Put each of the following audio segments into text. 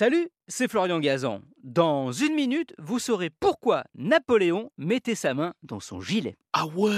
Salut, c'est Florian Gazan. Dans une minute, vous saurez pourquoi Napoléon mettait sa main dans son gilet. Ah ouais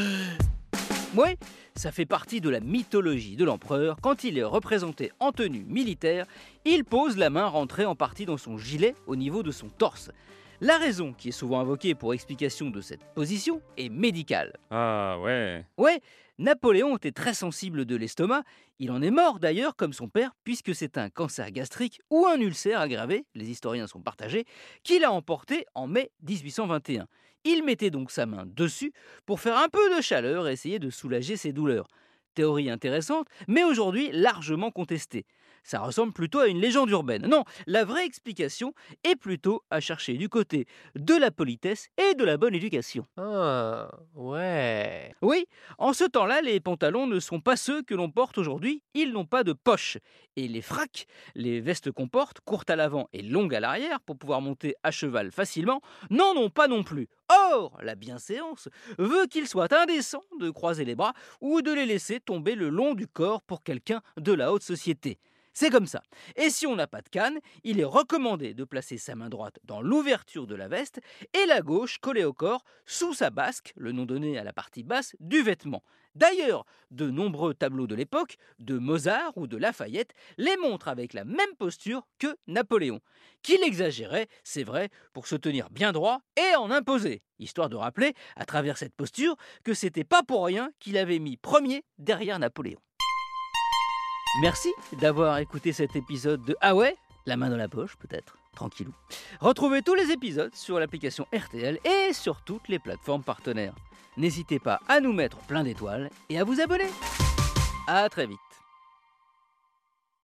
Ouais, ça fait partie de la mythologie de l'empereur. Quand il est représenté en tenue militaire, il pose la main rentrée en partie dans son gilet au niveau de son torse. La raison qui est souvent invoquée pour explication de cette position est médicale. Ah ouais. Ouais, Napoléon était très sensible de l'estomac. Il en est mort d'ailleurs, comme son père, puisque c'est un cancer gastrique ou un ulcère aggravé, les historiens sont partagés, qu'il a emporté en mai 1821. Il mettait donc sa main dessus pour faire un peu de chaleur et essayer de soulager ses douleurs. Théorie intéressante, mais aujourd'hui largement contestée. Ça ressemble plutôt à une légende urbaine. Non, la vraie explication est plutôt à chercher du côté de la politesse et de la bonne éducation. Ah, ouais. Oui, en ce temps-là, les pantalons ne sont pas ceux que l'on porte aujourd'hui, ils n'ont pas de poche. Et les fracs, les vestes qu'on porte, courtes à l'avant et longues à l'arrière pour pouvoir monter à cheval facilement, n'en ont pas non plus. Or, la bienséance veut qu'il soit indécent de croiser les bras ou de les laisser tomber le long du corps pour quelqu'un de la haute société. C'est comme ça. Et si on n'a pas de canne, il est recommandé de placer sa main droite dans l'ouverture de la veste et la gauche collée au corps sous sa basque, le nom donné à la partie basse du vêtement. D'ailleurs, de nombreux tableaux de l'époque, de Mozart ou de Lafayette, les montrent avec la même posture que Napoléon, qu'il exagérait, c'est vrai, pour se tenir bien droit et en imposer, histoire de rappeler, à travers cette posture, que c'était pas pour rien qu'il avait mis premier derrière Napoléon. Merci d'avoir écouté cet épisode de Ah ouais La main dans la poche, peut-être. Tranquillou. Retrouvez tous les épisodes sur l'application RTL et sur toutes les plateformes partenaires. N'hésitez pas à nous mettre plein d'étoiles et à vous abonner. À très vite.